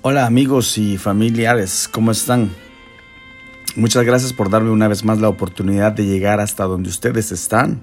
Hola amigos y familiares, ¿cómo están? Muchas gracias por darme una vez más la oportunidad de llegar hasta donde ustedes están,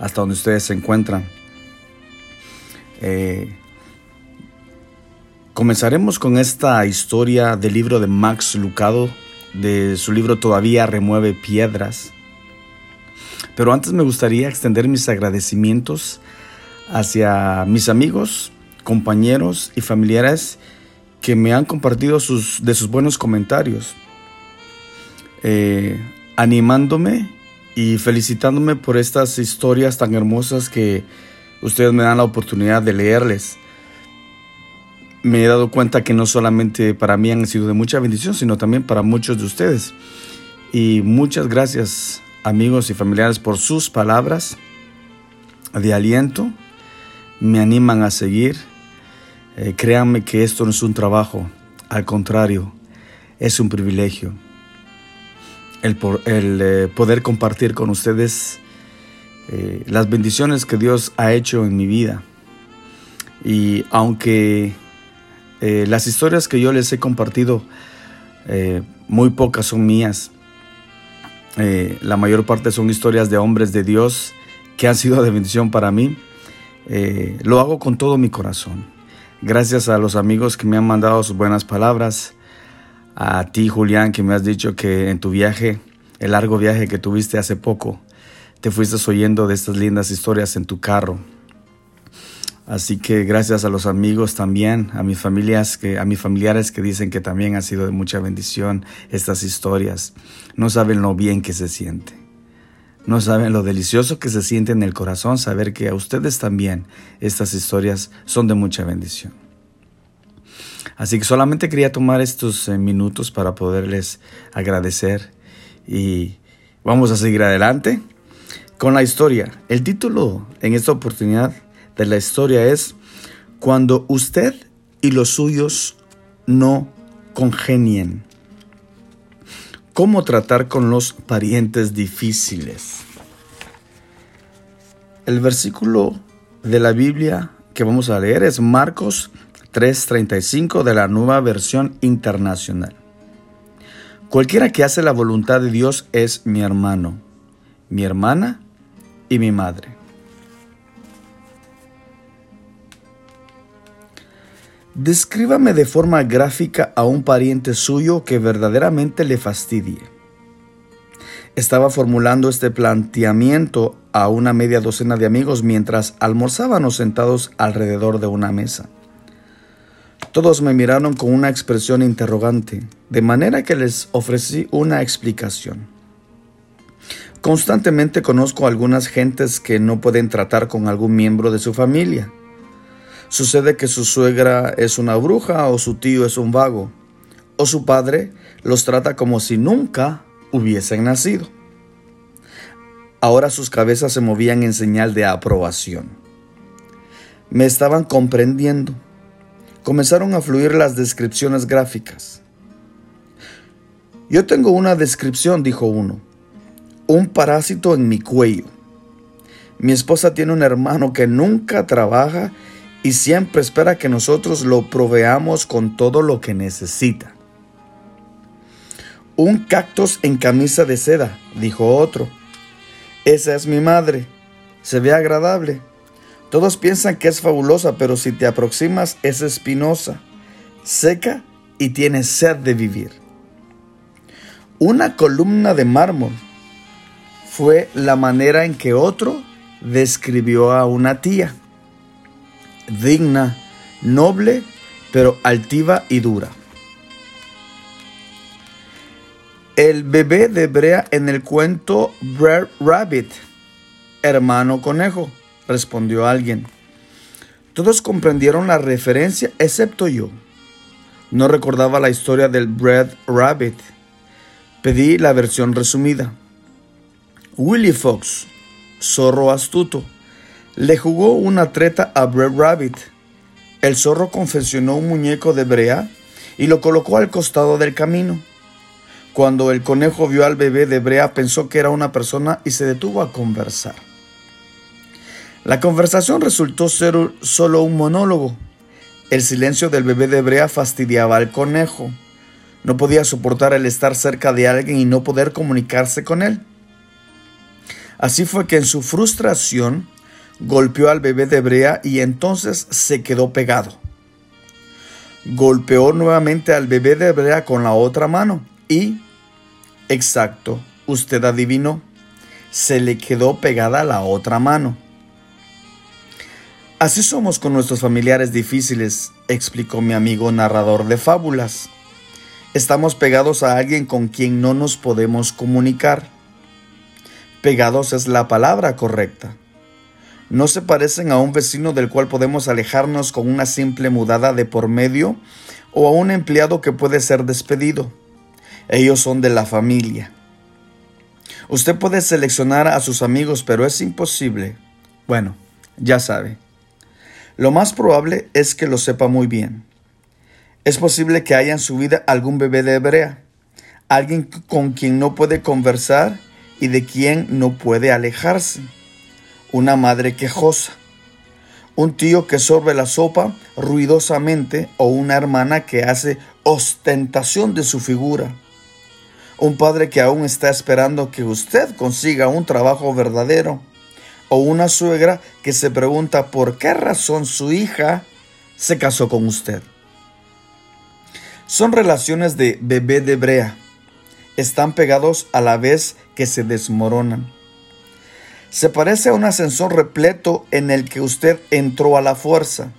hasta donde ustedes se encuentran. Eh, comenzaremos con esta historia del libro de Max Lucado, de su libro Todavía remueve piedras. Pero antes me gustaría extender mis agradecimientos hacia mis amigos, compañeros y familiares que me han compartido sus, de sus buenos comentarios, eh, animándome y felicitándome por estas historias tan hermosas que ustedes me dan la oportunidad de leerles. Me he dado cuenta que no solamente para mí han sido de mucha bendición, sino también para muchos de ustedes. Y muchas gracias amigos y familiares por sus palabras de aliento. Me animan a seguir eh, créanme que esto no es un trabajo, al contrario, es un privilegio. El, eh, poder compartir con ustedes eh, las bendiciones que Dios ha hecho en mi vida. Y aunque las historias que yo les he compartido, muy pocas son mías, la mayor parte son historias de hombres de Dios que han sido de bendición para mí, lo hago con todo mi corazón Gracias a los amigos que me han mandado sus buenas palabras. A ti, Julián, que me has dicho que en tu viaje, el largo viaje que tuviste hace poco, te fuiste oyendo de estas lindas historias en tu carro. Así que gracias a los amigos también, a mis familias que a mis familiares que dicen que también ha sido de mucha bendición estas historias. No saben lo bien que se siente. No saben lo delicioso que se siente en el corazón saber que a ustedes también estas historias son de mucha bendición. Así que solamente quería tomar estos eh, minutos para poderles agradecer y vamos a seguir adelante con la historia. El título en esta oportunidad de la historia es Cuando usted y los suyos no congenien. ¿Cómo tratar con los parientes difíciles? El versículo de la Biblia que vamos a leer es Marcos 3:35 de la nueva versión internacional. Cualquiera que hace la voluntad de Dios es mi hermano, mi hermana y mi madre. Descríbame de forma gráfica a un pariente suyo que verdaderamente le fastidie. Estaba formulando este planteamiento a una media docena de amigos mientras almorzábamos sentados alrededor de una mesa. Todos me miraron con una expresión interrogante, de manera que les ofrecí una explicación. Constantemente conozco a algunas gentes que no pueden tratar con algún miembro de su familia Sucede que su suegra es una bruja o su tío es un vago, o su padre los trata como si nunca hubiesen nacido. Ahora sus cabezas se movían en señal de aprobación. Me estaban comprendiendo. Comenzaron a fluir las descripciones gráficas. Yo tengo una descripción, dijo uno. Un parásito en mi cuello. Mi esposa tiene un hermano que nunca trabaja y siempre espera que nosotros lo proveamos con todo lo que necesita. Un cactus en camisa de seda, dijo otro. Esa es mi madre. Se ve agradable. Todos piensan que es fabulosa, pero si te aproximas es espinosa, seca y tiene sed de vivir. Una columna de mármol fue la manera en que otro describió a una tía digna, noble, pero altiva y dura. El bebé de Brea en el cuento Brer Rabbit, hermano conejo, respondió alguien. Todos comprendieron la referencia excepto yo. No recordaba la historia del Bread Rabbit. Pedí la versión resumida. Willy Fox, zorro astuto le jugó una treta a Brer Rabbit. El zorro confeccionó un muñeco de brea y lo colocó al costado del camino. Cuando el conejo vio al bebé de brea pensó que era una persona y se detuvo a conversar. La conversación resultó ser solo un monólogo. El silencio del bebé de Brea fastidiaba al conejo. No podía soportar el estar cerca de alguien y no poder comunicarse con él. Así fue que en su frustración golpeó al bebé de Brea y entonces se quedó pegado. Golpeó nuevamente al bebé de Brea con la otra mano y, exacto, usted adivinó, se le quedó pegada la otra mano. Así somos con nuestros familiares difíciles, explicó mi amigo narrador de fábulas. Estamos pegados a alguien con quien no nos podemos comunicar. Pegados es la palabra correcta. No se parecen a un vecino del cual podemos alejarnos con una simple mudada de por medio o a un empleado que puede ser despedido. Ellos son de la familia. Usted puede seleccionar a sus amigos, pero es imposible. Bueno, ya sabe. Lo más probable es que lo sepa muy bien. Es posible que haya en su vida algún bebé de hebrea, alguien con quien no puede conversar y de quien no puede alejarse, una madre quejosa, un tío que sorbe la sopa ruidosamente o una hermana que hace ostentación de su figura, un padre que aún está esperando que usted consiga un trabajo verdadero, o una suegra que se pregunta por qué razón su hija se casó con usted. Son relaciones de bebé de brea. Están pegados a la vez que se desmoronan. Se parece a un ascensor repleto en el que usted entró a la fuerza,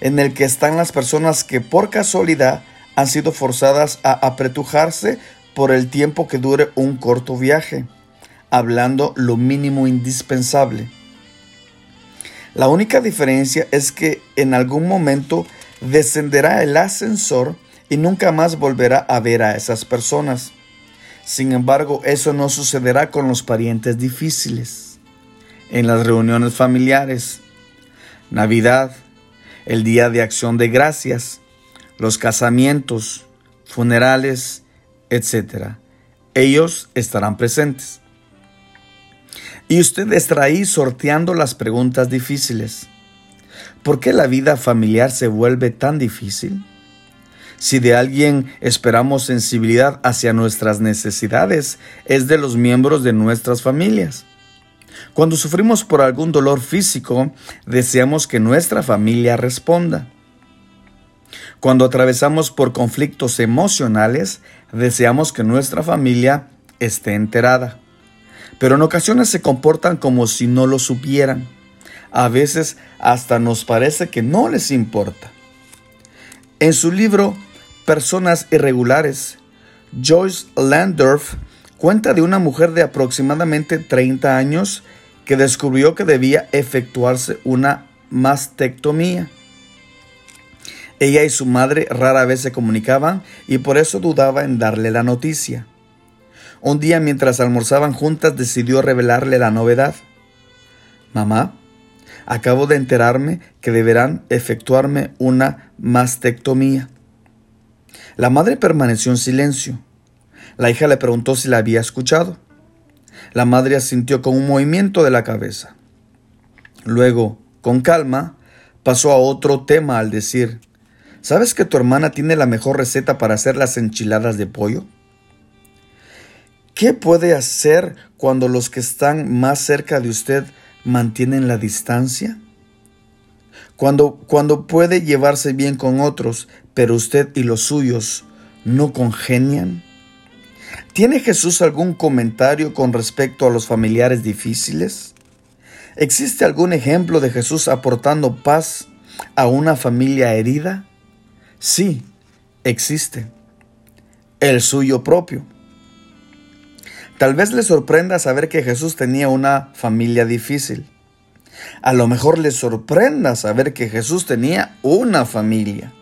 en el que están las personas que por casualidad han sido forzadas a apretujarse por el tiempo que dure un corto viaje hablando lo mínimo indispensable. La única diferencia es que en algún momento descenderá el ascensor y nunca más volverá a ver a esas personas. Sin embargo, eso no sucederá con los parientes difíciles. En las reuniones familiares, Navidad, el Día de Acción de Gracias, los casamientos, funerales, etc. Ellos estarán presentes. Y usted estará ahí sorteando las preguntas difíciles. ¿Por qué la vida familiar se vuelve tan difícil? Si de alguien esperamos sensibilidad hacia nuestras necesidades, es de los miembros de nuestras familias. Cuando sufrimos por algún dolor físico, deseamos que nuestra familia responda. Cuando atravesamos por conflictos emocionales, deseamos que nuestra familia esté enterada pero en ocasiones se comportan como si no lo supieran. A veces hasta nos parece que no les importa. En su libro Personas Irregulares, Joyce Landorf cuenta de una mujer de aproximadamente 30 años que descubrió que debía efectuarse una mastectomía. Ella y su madre rara vez se comunicaban y por eso dudaba en darle la noticia. Un día mientras almorzaban juntas decidió revelarle la novedad. Mamá, acabo de enterarme que deberán efectuarme una mastectomía. La madre permaneció en silencio. La hija le preguntó si la había escuchado. La madre asintió con un movimiento de la cabeza. Luego, con calma, pasó a otro tema al decir, ¿sabes que tu hermana tiene la mejor receta para hacer las enchiladas de pollo? ¿Qué puede hacer cuando los que están más cerca de usted mantienen la distancia? Cuando, cuando puede llevarse bien con otros, pero usted y los suyos no congenian. ¿Tiene Jesús algún comentario con respecto a los familiares difíciles? ¿Existe algún ejemplo de Jesús aportando paz a una familia herida? Sí, existe. El suyo propio. Tal vez le sorprenda saber que Jesús tenía una familia difícil. A lo mejor le sorprenda saber que Jesús tenía una familia.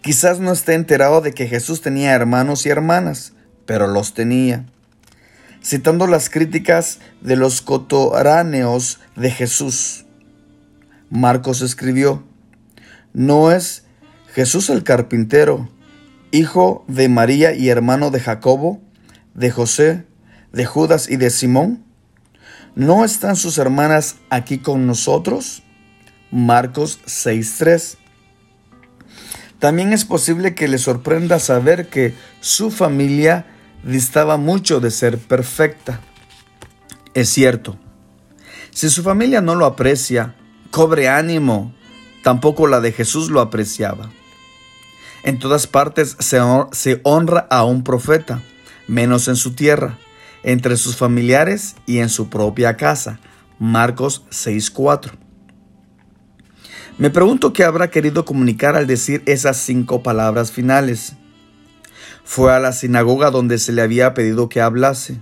Quizás no esté enterado de que Jesús tenía hermanos y hermanas, pero los tenía. Citando las críticas de los cotoráneos de Jesús, Marcos escribió, ¿no es Jesús el carpintero, hijo de María y hermano de Jacobo? de José, de Judas y de Simón? ¿No están sus hermanas aquí con nosotros? Marcos 6.3. También es posible que le sorprenda saber que su familia distaba mucho de ser perfecta. Es cierto, si su familia no lo aprecia, cobre ánimo, tampoco la de Jesús lo apreciaba. En todas partes se, honra a un profeta, menos en su tierra, entre sus familiares y en su propia casa. Marcos 6:4. Me pregunto qué habrá querido comunicar al decir esas cinco palabras finales. Fue a la sinagoga donde se le había pedido que hablase.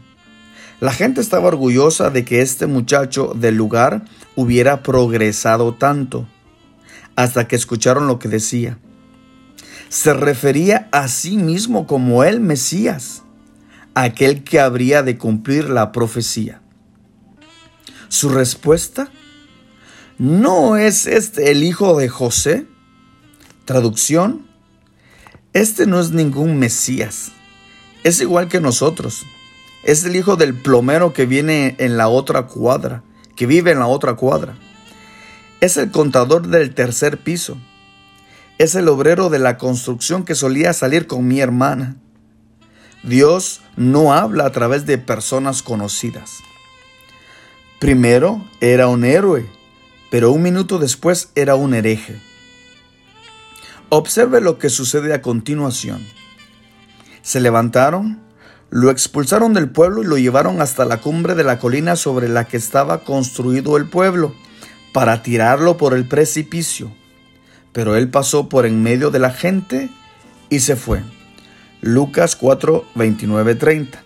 La gente estaba orgullosa de que este muchacho del lugar hubiera progresado tanto, hasta que escucharon lo que decía. Se refería a sí mismo como el Mesías, aquel que habría de cumplir la profecía. Su respuesta, ¿no es este el hijo de José? Traducción, este no es ningún Mesías, es igual que nosotros es el hijo del plomero que viene en la otra cuadra, que vive en la otra cuadra. Es el contador del tercer piso. Es el obrero de la construcción que solía salir con mi hermana. Dios no habla a través de personas conocidas. Primero era un héroe, pero un minuto después era un hereje. Observe lo que sucede a continuación. Se levantaron lo expulsaron del pueblo y lo llevaron hasta la cumbre de la colina sobre la que estaba construido el pueblo, para tirarlo por el precipicio. Pero él pasó por en medio de la gente y se fue. Lucas 4, 29, 30.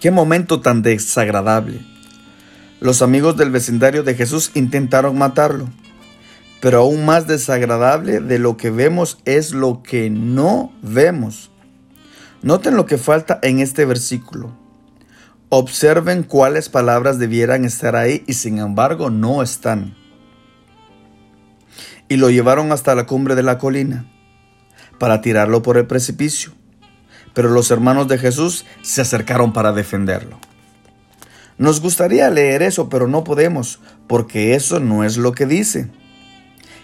Qué momento tan desagradable. Los amigos del vecindario de Jesús intentaron matarlo. Pero aún más desagradable de lo que vemos es lo que no vemos. Noten lo que falta en este versículo. Observen cuáles palabras debieran estar ahí y sin embargo no están. Y lo llevaron hasta la cumbre de la colina para tirarlo por el precipicio. Pero los hermanos de Jesús se acercaron para defenderlo. Nos gustaría leer eso, pero no podemos, porque eso no es lo que dice.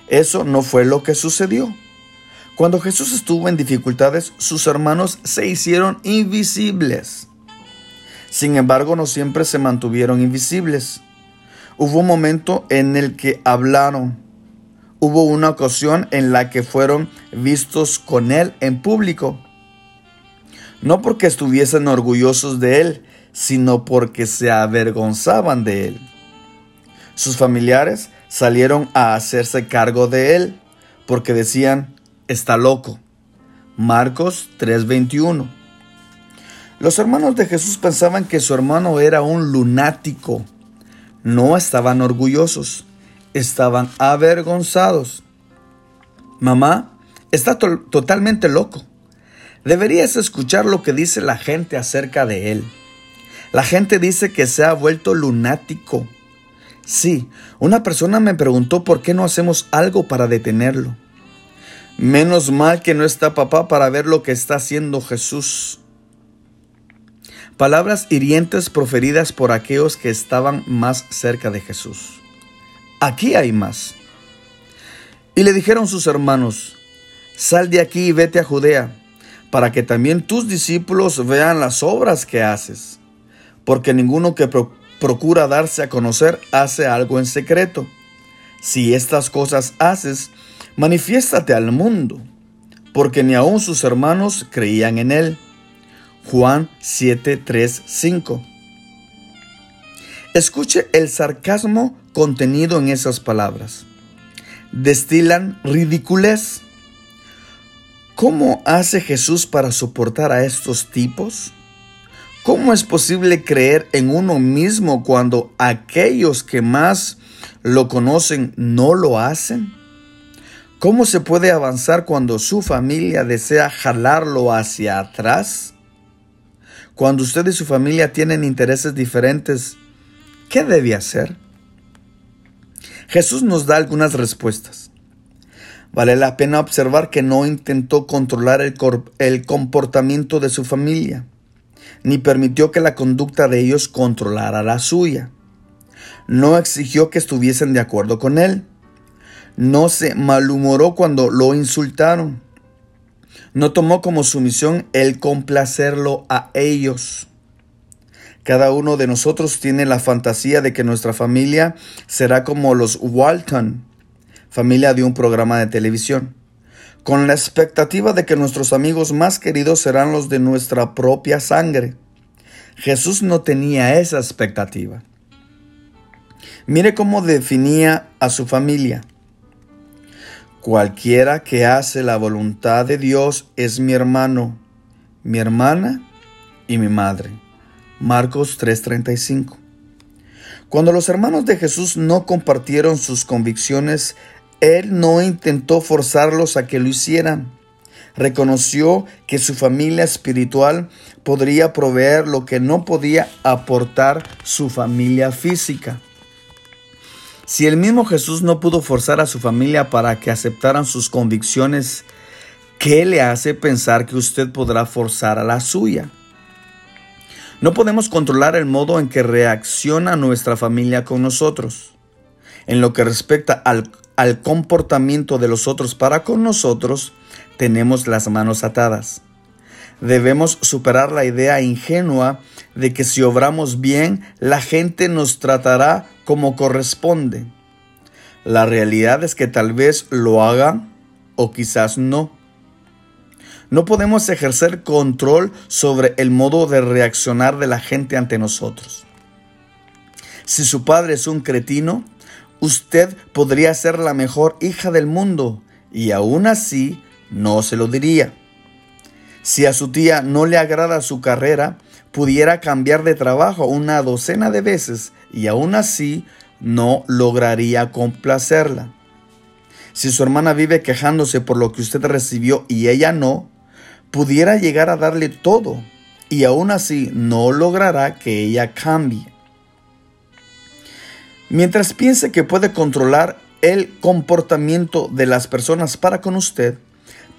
Eso no fue lo que sucedió. Cuando Jesús estuvo en dificultades, sus hermanos se hicieron invisibles. Sin embargo, no siempre se mantuvieron invisibles. Hubo un momento en el que hablaron. Hubo una ocasión en la que fueron vistos con Él en público. No porque estuviesen orgullosos de Él, sino porque se avergonzaban de Él. Sus familiares salieron a hacerse cargo de Él, porque decían, está loco. Marcos 3:21. Los hermanos de Jesús pensaban que su hermano era un lunático. No estaban orgullosos, estaban avergonzados. Mamá, está totalmente loco. Deberías escuchar lo que dice la gente acerca de él. La gente dice que se ha vuelto lunático. Sí, una persona me preguntó por qué no hacemos algo para detenerlo. Menos mal que no está papá para ver lo que está haciendo Jesús. Palabras hirientes proferidas por aquellos que estaban más cerca de Jesús. Aquí hay más. Y le dijeron sus hermanos, sal de aquí y vete a Judea, para que también tus discípulos vean las obras que haces, porque ninguno que procura darse a conocer hace algo en secreto. Si estas cosas haces, manifiéstate al mundo, porque ni aun sus hermanos creían en él. Juan 7, 3, 5. Escuche el sarcasmo contenido en esas palabras. Destilan ridiculez. ¿Cómo hace Jesús para soportar a estos tipos? ¿Cómo es posible creer en uno mismo cuando aquellos que más lo conocen no lo hacen? ¿Cómo se puede avanzar cuando su familia desea jalarlo hacia atrás? Cuando usted y su familia tienen intereses diferentes, ¿qué debe hacer? Jesús nos da algunas respuestas. Vale la pena observar que no intentó controlar el, el, comportamiento de su familia, ni permitió que la conducta de ellos controlara la suya. No exigió que estuviesen de acuerdo con él no se malhumoró cuando lo insultaron. No tomó como su misión el complacerlo a ellos. Cada uno de nosotros tiene la fantasía de que nuestra familia será como los Walton, familia de un programa de televisión, con la expectativa de que nuestros amigos más queridos serán los de nuestra propia sangre. Jesús no tenía esa expectativa. Mire cómo definía a su familia. Cualquiera que hace la voluntad de Dios es mi hermano, mi hermana y mi madre. Marcos 3:35. Cuando los hermanos de Jesús no compartieron sus convicciones, Él no intentó forzarlos a que lo hicieran. Reconoció que su familia espiritual podría proveer lo que no podía aportar su familia física. Si el mismo Jesús no pudo forzar a su familia para que aceptaran sus convicciones, ¿qué le hace pensar que usted podrá forzar a la suya? No podemos controlar el modo en que reacciona nuestra familia con nosotros. En lo que respecta al, al comportamiento de los otros para con nosotros, tenemos las manos atadas. Debemos superar la idea ingenua de que si obramos bien, la gente nos tratará como corresponde. La realidad es que tal vez lo haga o quizás no. No podemos ejercer control sobre el modo de reaccionar de la gente ante nosotros. Si su padre es un cretino, usted podría ser la mejor hija del mundo y aún así no se lo diría. Si a su tía no le agrada su carrera, pudiera cambiar de trabajo una docena de veces y aún así no lograría complacerla. Si su hermana vive quejándose por lo que usted recibió y ella no, pudiera llegar a darle todo y aún así no logrará que ella cambie. Mientras piense que puede controlar el comportamiento de las personas para con usted,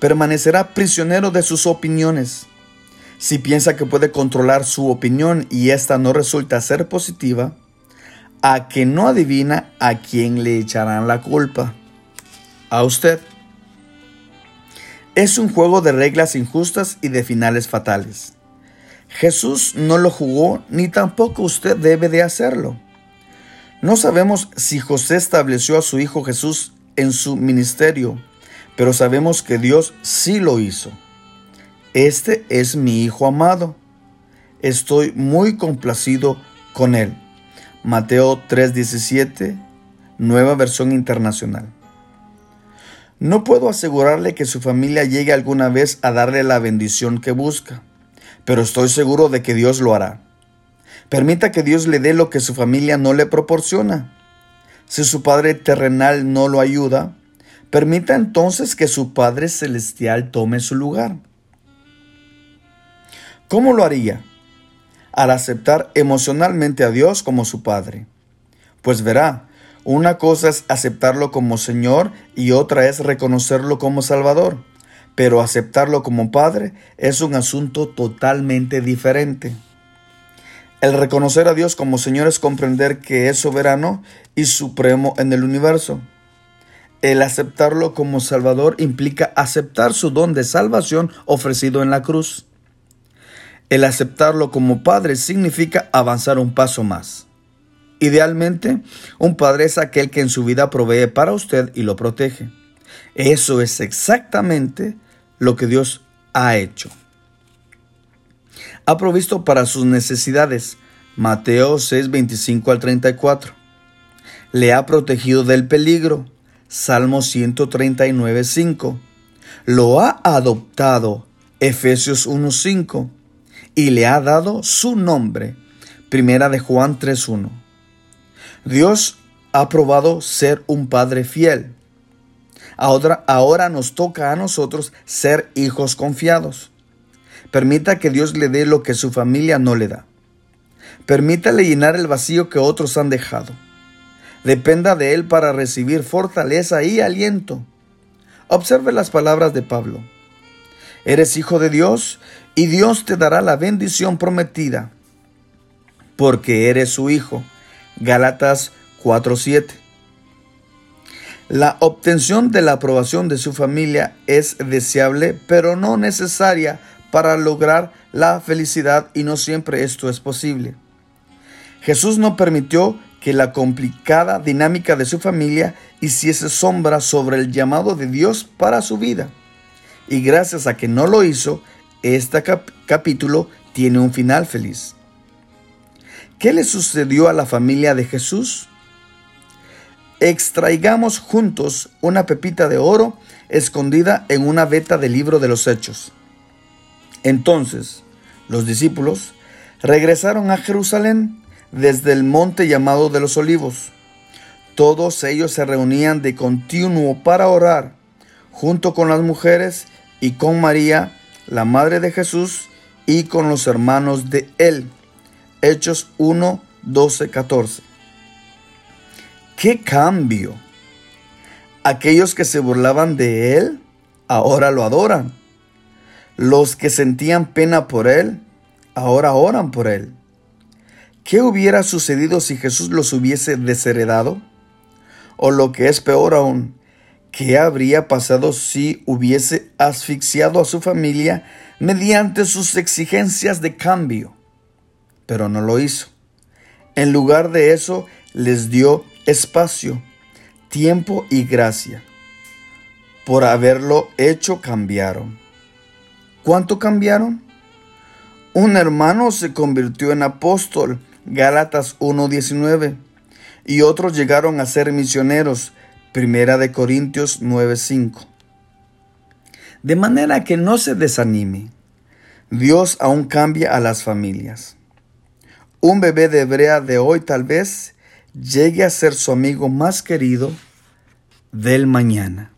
permanecerá prisionero de sus opiniones. Si piensa que puede controlar su opinión y esta no resulta ser positiva, a que no adivina a quién le echarán la culpa. A usted. Es un juego de reglas injustas y de finales fatales. Jesús no lo jugó ni tampoco usted debe de hacerlo. No sabemos si José estableció a su hijo Jesús en su ministerio, pero sabemos que Dios sí lo hizo. Este es mi hijo amado. Estoy muy complacido con él. Mateo 3:17, nueva versión internacional. No puedo asegurarle que su familia llegue alguna vez a darle la bendición que busca, pero estoy seguro de que Dios lo hará. Permita que Dios le dé lo que su familia no le proporciona. Si su Padre terrenal no lo ayuda, permita entonces que su Padre celestial tome su lugar. ¿Cómo lo haría? Al aceptar emocionalmente a Dios como su Padre. Pues verá, una cosa es aceptarlo como Señor y otra es reconocerlo como Salvador. Pero aceptarlo como Padre es un asunto totalmente diferente. El reconocer a Dios como Señor es comprender que es soberano y supremo en el universo. El aceptarlo como Salvador implica aceptar su don de salvación ofrecido en la cruz. El aceptarlo como Padre significa avanzar un paso más. Idealmente, un padre es aquel que en su vida provee para usted y lo protege. Eso es exactamente lo que Dios ha hecho. Ha provisto para sus necesidades. Mateo 6, 25 al 34. Le ha protegido del peligro. Salmo 139, 5. Lo ha adoptado. Efesios 1, 5. Y le ha dado su nombre. Primera de Juan 3, 1. Dios ha probado ser un Padre fiel. Ahora, nos toca a nosotros ser hijos confiados. Permita que Dios le dé lo que su familia no le da. Permítale llenar el vacío que otros han dejado. Dependa de Él para recibir fortaleza y aliento. Observe las palabras de Pablo. Eres hijo de Dios y Dios te dará la bendición prometida, porque eres su hijo. Gálatas 4:7. La obtención de la aprobación de su familia es deseable, pero no necesaria para lograr la felicidad y no siempre esto es posible. Jesús no permitió que la complicada dinámica de su familia hiciese sombra sobre el llamado de Dios para su vida. Y gracias a que no lo hizo, este capítulo tiene un final feliz. ¿Qué le sucedió a la familia de Jesús? extraigamos juntos una pepita de oro escondida en una veta del libro de los Hechos. Entonces los discípulos regresaron a Jerusalén desde el monte llamado de los olivos. Todos ellos se reunían de continuo para orar, junto con las mujeres y con María, la madre de Jesús, y con los hermanos de él. Hechos 1, 12, 14. ¡Qué cambio! Aquellos que se burlaban de él, ahora lo adoran. Los que sentían pena por él, ahora oran por él. ¿Qué hubiera sucedido si Jesús los hubiese desheredado? O lo que es peor aún, ¿qué habría pasado si hubiese asfixiado a su familia mediante sus exigencias de cambio? Pero no lo hizo. En lugar de eso, les dio espacio, tiempo y gracia. Por haberlo hecho cambiaron. ¿Cuánto cambiaron? Un hermano se convirtió en apóstol, Gálatas 1.19, y otros llegaron a ser misioneros, Primera de Corintios 9.5. De manera que no se desanime, Dios aún cambia a las familias. Un bebé de Hebrea de hoy tal vez llegue a ser su amigo más querido del mañana.